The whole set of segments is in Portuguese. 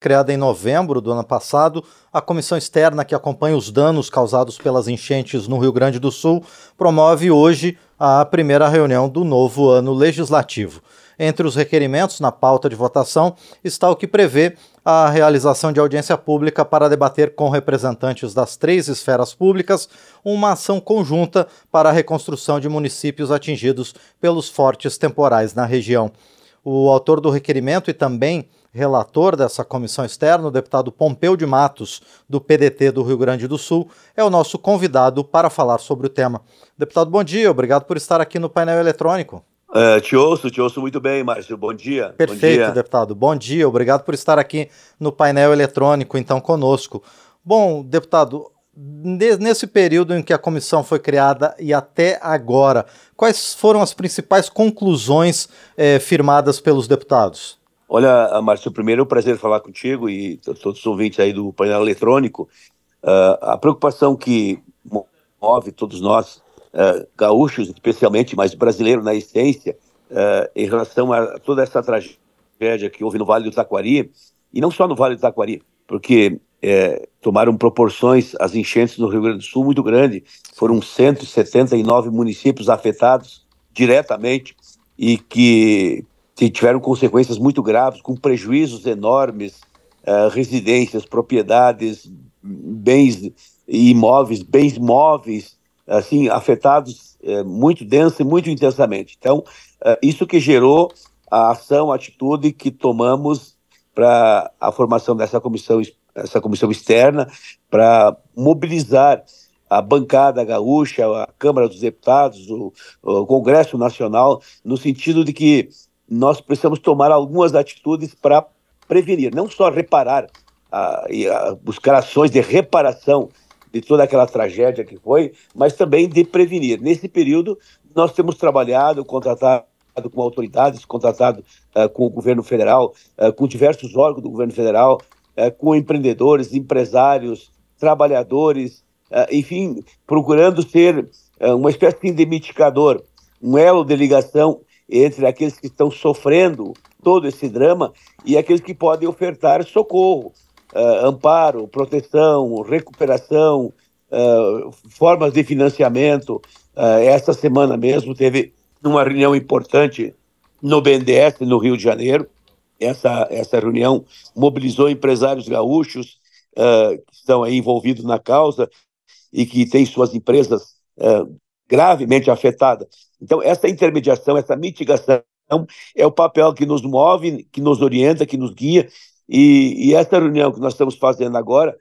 Criada em novembro do ano passado, a comissão externa que acompanha os danos causados pelas enchentes no Rio Grande do Sul promove hoje a primeira reunião do novo ano legislativo. Entre os requerimentos na pauta de votação está o que prevê a realização de audiência pública para debater com representantes das três esferas públicas uma ação conjunta para a reconstrução de municípios atingidos pelos fortes temporais na região. O autor do requerimento e também relator dessa comissão externa, o deputado Pompeu de Matos, do PDT do Rio Grande do Sul, é o nosso convidado para falar sobre o tema. Deputado, bom dia, obrigado por estar aqui no painel eletrônico. Uh, te ouço, te ouço muito bem, Márcio. Bom dia. Perfeito, bom dia. deputado. Bom dia, obrigado por estar aqui no painel eletrônico, então, conosco. Bom, deputado, nesse período em que a comissão foi criada e até agora, quais foram as principais conclusões eh, firmadas pelos deputados? Olha, Márcio, primeiro é um prazer falar contigo e todos os ouvintes aí do painel eletrônico. Uh, a preocupação que move todos nós, uh, gaúchos especialmente, mas brasileiros na essência, uh, em relação a toda essa tragédia que houve no Vale do Taquari, e não só no Vale do Taquari, porque é, tomaram proporções as enchentes no Rio Grande do Sul muito grandes. Foram 179 municípios afetados diretamente e que tiveram consequências muito graves, com prejuízos enormes, uh, residências, propriedades, bens imóveis, bens móveis, assim, afetados uh, muito densa e muito intensamente. Então, uh, isso que gerou a ação, a atitude que tomamos para a formação dessa comissão, essa comissão externa, para mobilizar a bancada gaúcha, a Câmara dos Deputados, o, o Congresso Nacional, no sentido de que nós precisamos tomar algumas atitudes para prevenir, não só reparar e buscar ações de reparação de toda aquela tragédia que foi, mas também de prevenir. Nesse período, nós temos trabalhado, contratado com autoridades, contratado uh, com o governo federal, com diversos órgãos do governo federal, com empreendedores, empresários, trabalhadores, enfim, procurando ser uma espécie de mitigador, um elo de ligação entre aqueles que estão sofrendo todo esse drama e aqueles que podem ofertar socorro, uh, amparo, proteção, recuperação, uh, formas de financiamento. Uh, esta semana mesmo teve uma reunião importante no BNDES, no Rio de Janeiro. Essa, essa reunião mobilizou empresários gaúchos que estão aí envolvidos na causa e que têm suas empresas gravemente afetadas. Então, essa intermediação, essa mitigação é o papel que nos move, que nos orienta, que nos guia. E, e essa reunião que nós estamos fazendo agora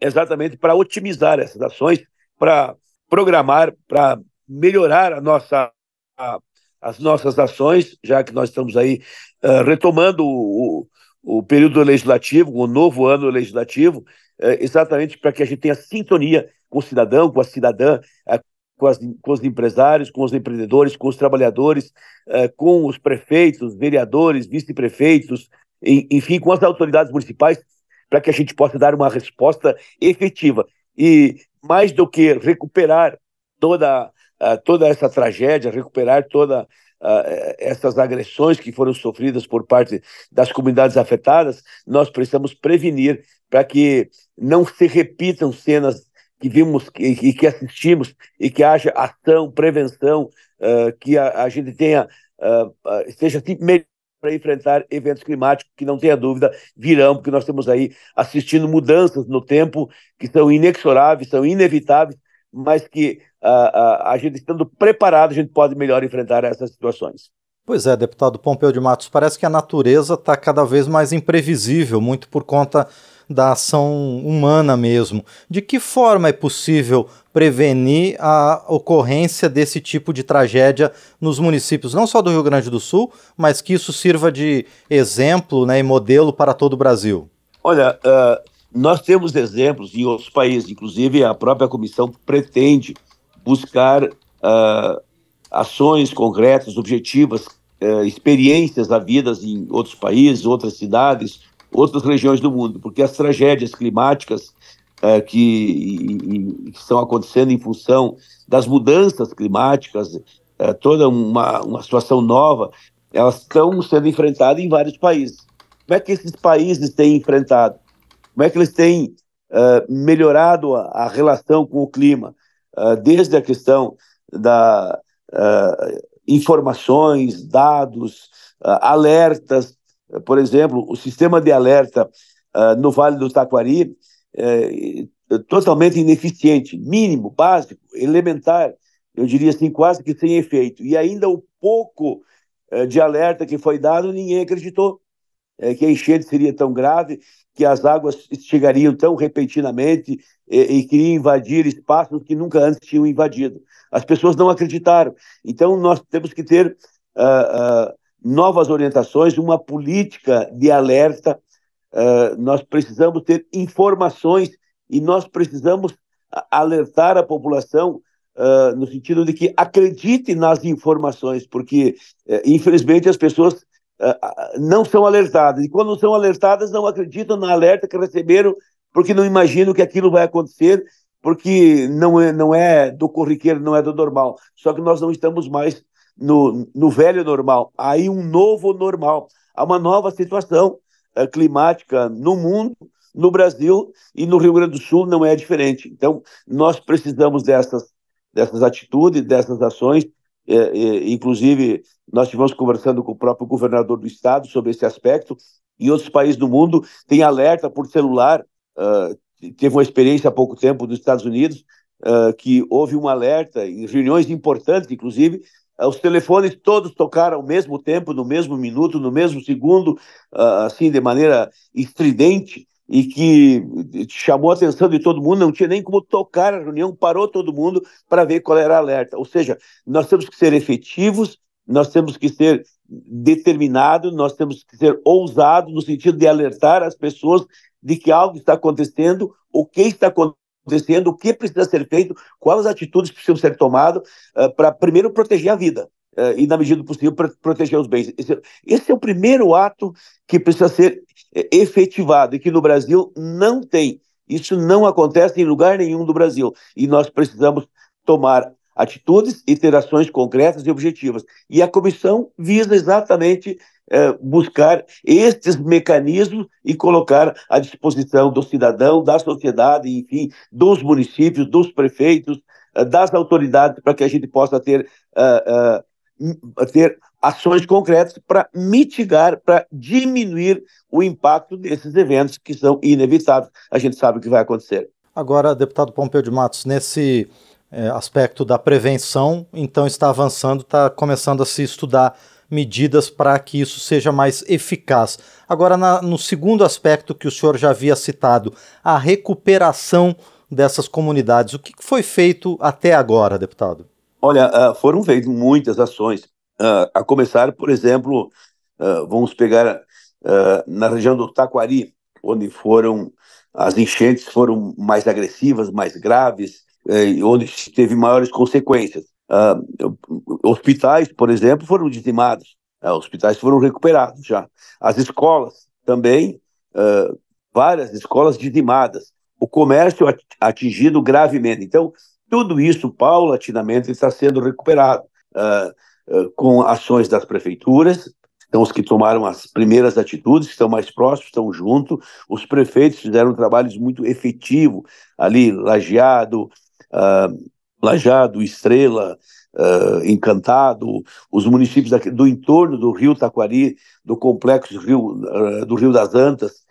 é exatamente para otimizar essas ações, para programar, para melhorar a nossa, a, as nossas ações, já que nós estamos aí uh, retomando o, o, o, período legislativo, o novo ano legislativo, uh, exatamente para que a gente tenha sintonia com o cidadão, com a cidadã, uh, com, as, com os empresários, com os empreendedores, com os trabalhadores, uh, com os prefeitos, vereadores, vice-prefeitos, enfim, com as autoridades municipais, para que a gente possa dar uma resposta efetiva. E mais do que recuperar toda, uh, toda essa tragédia, recuperar todas uh, essas agressões que foram sofridas por parte das comunidades afetadas, nós precisamos prevenir para que não se repitam cenas que vimos e, que assistimos e que haja ação, prevenção, uh, que a, a, gente tenha uh, uh, esteja melhor para enfrentar eventos climáticos que não tenha dúvida virão, porque nós estamos aí assistindo mudanças no tempo que são inexoráveis, são inevitáveis, mas que a, a gente estando preparado a gente pode melhor enfrentar essas situações. Pois é, deputado Pompeu de Matos, parece que a natureza está cada vez mais imprevisível, muito por conta da ação humana mesmo. De que forma é possível prevenir a ocorrência desse tipo de tragédia nos municípios, não só do Rio Grande do Sul, mas que isso sirva de exemplo né, e modelo para todo o Brasil? Olha, uh, nós temos exemplos em outros países, inclusive a própria comissão pretende buscar uh, ações concretas, objetivas, uh, experiências havidas em outros países, outras cidades, outras regiões do mundo, porque as tragédias climáticas é, que, e, e, que, estão acontecendo em função das mudanças climáticas, é, toda uma, uma situação nova, elas estão sendo enfrentadas em vários países. como é que esses países têm enfrentado, como é que eles têm uh, melhorado a, a, relação com o clima, uh, desde a questão da uh, informações, dados, alertas, por exemplo, o sistema de alerta no Vale do Taquari é, totalmente ineficiente, mínimo, básico, elementar, eu diria assim, quase que sem efeito. E ainda o pouco de alerta que foi dado, ninguém acreditou é, que a enchente seria tão grave, que as águas chegariam tão repentinamente e, e queriam invadir espaços que nunca antes tinham invadido. As pessoas não acreditaram. Então, nós temos que ter uh, uh, novas orientações, uma política de alerta. Uh, nós precisamos ter informações e nós precisamos alertar a população Uh, no sentido de que acredite nas informações, porque, uh, infelizmente, as pessoas uh, não são alertadas. E quando são alertadas, não acreditam na alerta que receberam, porque não imaginam que aquilo vai acontecer, porque não é, não é do corriqueiro, não é do normal. Só que nós não estamos mais no, no velho normal. Aí um novo normal. Há uma nova situação uh, climática no mundo, no Brasil e no Rio Grande do Sul não é diferente. Então, nós precisamos dessas, dessas atitudes, dessas ações, é, é, inclusive, nós estivemos conversando com o próprio governador do estado sobre esse aspecto. Em outros países do mundo, tem alerta por celular. Uh, teve uma experiência há pouco tempo nos Estados Unidos, uh, que houve um alerta em reuniões importantes, inclusive, os telefones todos tocaram ao mesmo tempo, no mesmo minuto, no mesmo segundo, assim, de maneira estridente, e que chamou a atenção de todo mundo, não tinha nem como tocar a reunião, parou todo mundo para ver qual era a alerta. Ou seja, nós temos que ser efetivos, nós temos que ser determinados, nós temos que ser ousados no sentido de alertar as pessoas de que algo está acontecendo, o que está acontecendo, o que precisa ser feito, quais atitudes precisam ser tomadas uh, para, primeiro, proteger a vida. Uh, e, na medida do possível, proteger os bens. Esse, esse, é o primeiro ato que precisa ser é, efetivado e que no Brasil não tem. Isso não acontece em lugar nenhum do Brasil. E nós precisamos tomar atitudes e ter ações concretas e objetivas. E a comissão visa exatamente é, buscar estes mecanismos e colocar à disposição do cidadão, da sociedade, enfim, dos municípios, dos prefeitos, é, das autoridades, para que a gente possa ter, uh, uh, ter ações concretas para mitigar, para diminuir o impacto desses eventos que são inevitáveis. A gente sabe o que vai acontecer. Agora, deputado Pompeu de Matos, nesse é, aspecto da prevenção, então está avançando, está começando a se estudar medidas para que isso seja mais eficaz. Agora, na, no segundo aspecto que o senhor já havia citado, a recuperação dessas comunidades, o que foi feito até agora, deputado? Olha, ah, foram feitas muitas ações. Uh, a começar, por exemplo, uh, vamos pegar na região do Taquari, onde foram as enchentes foram mais agressivas, mais graves, onde teve maiores consequências. hospitais, por exemplo, foram dizimados, hospitais foram recuperados já. As escolas também, várias escolas dizimadas. O comércio atingido gravemente. Então, tudo isso paulatinamente está sendo recuperado. Com ações das prefeituras, então os que tomaram as primeiras atitudes, estão mais próximos, estão junto, os prefeitos fizeram um trabalho muito efetivo ali, Lajeado, uh, Lajeado, Estrela, uh, Encantado, os municípios do entorno do Rio Taquari, do complexo Rio, uh, do Rio das Antas,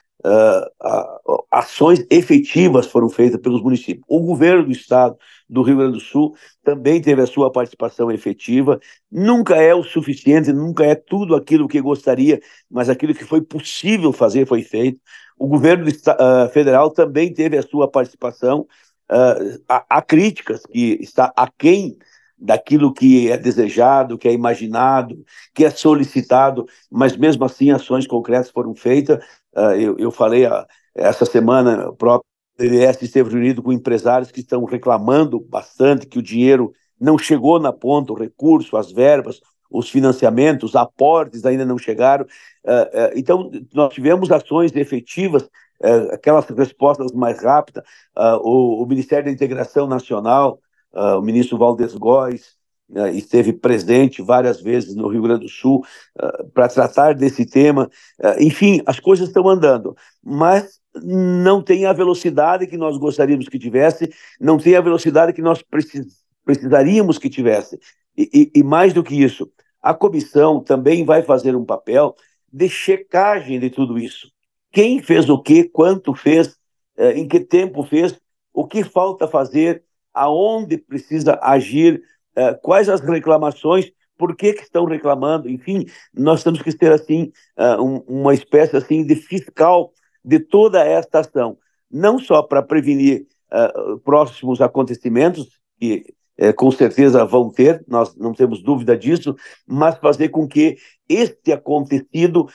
ações efetivas foram feitas pelos municípios. O governo do estado do Rio Grande do Sul também teve a sua participação efetiva. Nunca é o suficiente, nunca é tudo aquilo que gostaria, mas aquilo que foi possível fazer foi feito. O governo federal também teve a sua participação. Uh, há, há críticas que está aquém daquilo que é desejado, que é imaginado, que é solicitado, mas mesmo assim ações concretas foram feitas. Uh, eu, eu, falei uh, essa semana, o próprio DDS esteve reunido com empresários que estão reclamando bastante que o dinheiro não chegou na ponta, o recurso, as verbas, os financiamentos, os aportes ainda não chegaram. Então, nós tivemos ações efetivas, aquelas respostas mais rápidas. O, o Ministério da Integração Nacional uh, o ministro Valdes Góes, uh, esteve presente várias vezes no Rio Grande do Sul uh, para tratar desse tema. enfim, as coisas estão andando, mas não tem a velocidade que nós gostaríamos que tivesse, não tem a velocidade que nós precis precisaríamos que tivesse. E, e, e mais do que isso, a comissão também vai fazer um papel de checagem de tudo isso. Quem fez o quê, quanto fez, em que tempo fez, o que falta fazer, aonde precisa agir, uh, quais as reclamações, por que, que estão reclamando, enfim, nós temos que ter assim um, uma espécie assim de fiscal de toda esta ação, não só para prevenir próximos acontecimentos que com certeza vão ter, nós não temos dúvida disso, mas fazer com que este acontecido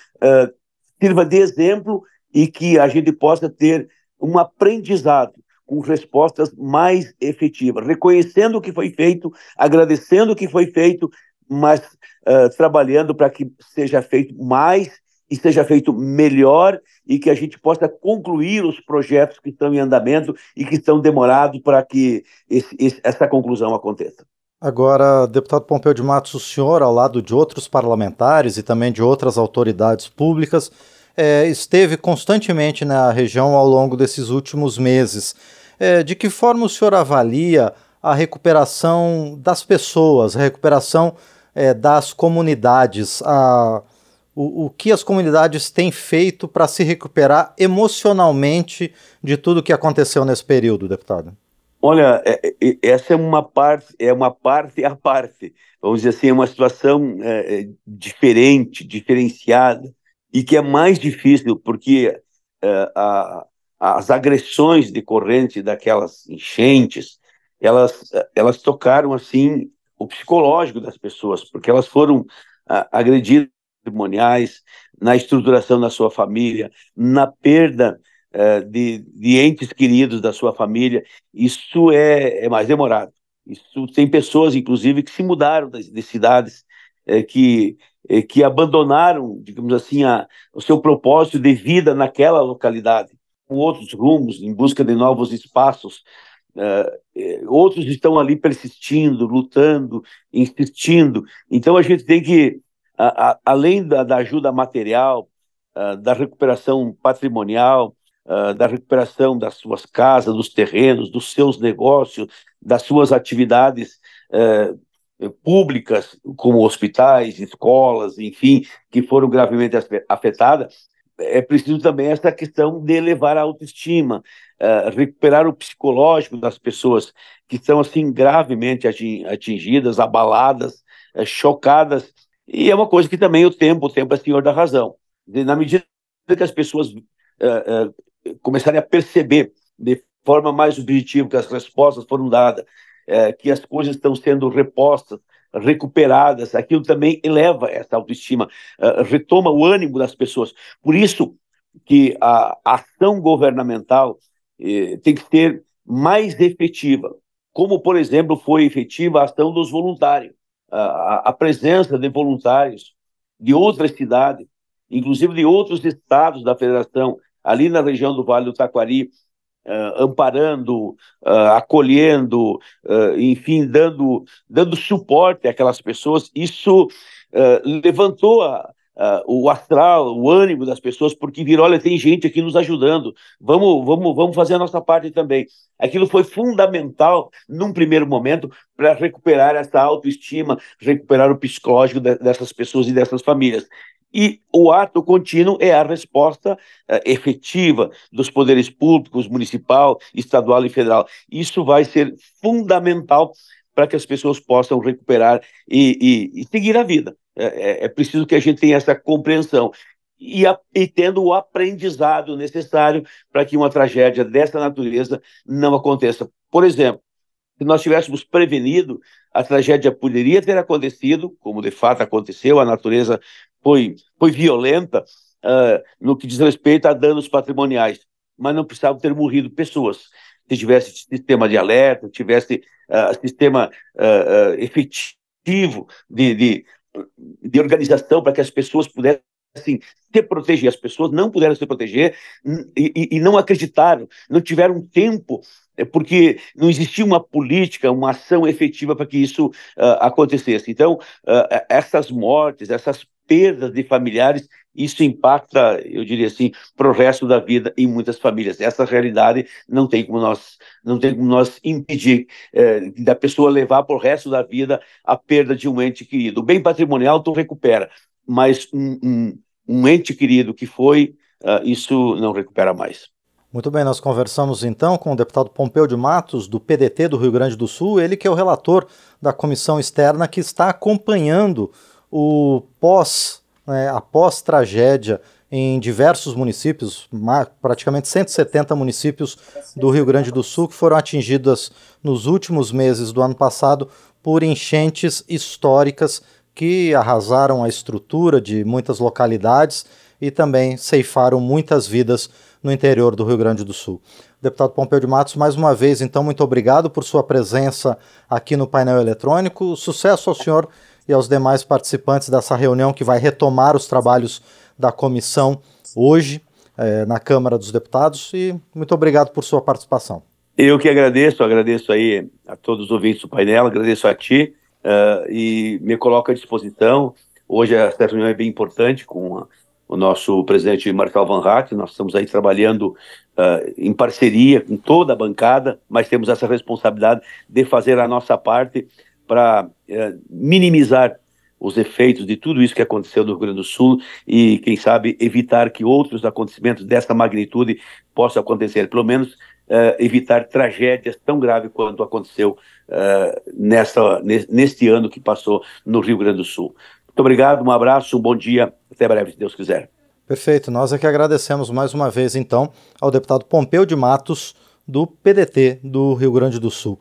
sirva de exemplo e que a gente possa ter um aprendizado com respostas mais efetivas, reconhecendo o que foi feito, agradecendo o que foi feito, mas uh, trabalhando para que seja feito mais e seja feito melhor e que a gente possa concluir os projetos que estão em andamento e que estão demorados para que esse, essa conclusão aconteça. Agora, deputado Pompeu de Matos, o senhor, ao lado de outros parlamentares e também de outras autoridades públicas, é, esteve constantemente na região ao longo desses últimos meses. É, de que forma o senhor avalia a recuperação das pessoas, a recuperação é, das comunidades, a, o, o que as comunidades têm feito para se recuperar emocionalmente de tudo que aconteceu nesse período, deputado? Olha, é, é, essa é uma parte, é uma parte à parte. Vamos dizer assim, é uma situação é, é diferente, diferenciada e que é mais difícil porque é, a, as agressões decorrentes daquelas enchentes, elas, elas tocaram assim o psicológico das pessoas, porque elas foram ah, agredidas patrimoniais, na estruturação da sua família, na perda de, de, entes queridos da sua família. Isso é, é, mais demorado. Isso tem pessoas, inclusive, que se mudaram de, de cidades, eh, que, eh, que abandonaram, digamos assim, a, o seu propósito de vida naquela localidade com outros rumos, em busca de novos espaços. Uh, outros estão ali persistindo, lutando, insistindo. Então a gente tem que, além da, da, ajuda material, uh, da recuperação patrimonial, uh, da recuperação das suas casas, dos terrenos, dos seus negócios, das suas atividades públicas, como hospitais, escolas, enfim, que foram gravemente afetadas, é preciso também essa questão de elevar a autoestima, uh, recuperar o psicológico das pessoas que estão assim gravemente atingidas, abaladas, uh, chocadas. E é uma coisa que também o tempo, o tempo é senhor da razão. Na medida que as pessoas uh, começarem a perceber de forma mais objetiva que as respostas foram dadas, que as coisas estão sendo repostas, recuperadas, aquilo também eleva essa autoestima, uh, retoma o ânimo das pessoas. Por isso que a ação governamental eh, tem que ser mais efetiva, como, por exemplo, foi efetiva a ação dos voluntários, a, a presença de voluntários de outras cidades, inclusive de outros estados da federação, ali na região do Vale do Taquari, uh, amparando, uh, acolhendo, uh, enfim, dando, dando suporte àquelas pessoas, isso levantou a, o astral, o ânimo das pessoas, porque viram, olha, tem gente aqui nos ajudando, vamos, vamos, vamos fazer a nossa parte também. Aquilo foi fundamental, num primeiro momento, para recuperar essa autoestima, recuperar o psicológico de, dessas pessoas e dessas famílias e o ato contínuo é a resposta uh, efetiva dos poderes públicos, municipal, estadual e federal. Isso vai ser fundamental para que as pessoas possam recuperar e, e, e seguir a vida. É, é, é, preciso que a gente tenha essa compreensão e, a, e tendo o aprendizado necessário para que uma tragédia dessa natureza não aconteça. Por exemplo, se nós tivéssemos prevenido, a tragédia poderia ter acontecido, como de fato aconteceu, a natureza foi, foi violenta uh, no que diz respeito a danos patrimoniais, mas não precisavam ter morrido pessoas. Se tivesse sistema de alerta, tivesse uh, sistema uh, efetivo de, de, de organização para que as pessoas pudessem pudessem se proteger, as pessoas não puderam se proteger e, e não acreditaram, não tiveram tempo é porque não existia uma política, uma ação efetiva para que isso uh, acontecesse. Então, uh, essas mortes, essas perdas de familiares, isso impacta, eu diria assim, para o resto da vida em muitas famílias. Essa realidade não tem como nós, não tem como nós impedir eh, da pessoa levar para o resto da vida a perda de um ente querido. O bem patrimonial tu recupera, mas um, um, um ente querido que foi, uh, isso não recupera mais. Muito bem, nós conversamos então com o deputado Pompeu de Matos, do PDT do Rio Grande do Sul, ele que é o relator da comissão externa que está acompanhando o pós, né, a pós-tragédia em diversos municípios, praticamente 170 municípios do Rio Grande do Sul que foram atingidas nos últimos meses do ano passado por enchentes históricas que arrasaram a estrutura de muitas localidades e também ceifaram muitas vidas no interior do Rio Grande do Sul. Deputado Pompeu de Matos, mais uma vez, então, muito obrigado por sua presença aqui no painel eletrônico. Sucesso ao senhor e aos demais participantes dessa reunião que vai retomar os trabalhos da comissão hoje eh, na Câmara dos Deputados e muito obrigado por sua participação. Eu que agradeço, agradeço aí a todos os ouvintes do painel, agradeço a ti uh, e me coloco à disposição. Hoje essa reunião é bem importante com a o nosso presidente Marcel Van Hack, nós estamos aí trabalhando uh, em parceria com toda a bancada, mas temos essa responsabilidade de fazer a nossa parte para uh, minimizar os efeitos de tudo isso que aconteceu no Rio Grande do Sul e, quem sabe, evitar que outros acontecimentos dessa magnitude possam acontecer, pelo menos uh, evitar tragédias tão graves quanto aconteceu uh, nessa, neste ano que passou no Rio Grande do Sul. Muito obrigado, um abraço, um bom dia, até breve, se Deus quiser. Perfeito, nós é que agradecemos mais uma vez, então, ao deputado Pompeu de Matos, do PDT do Rio Grande do Sul.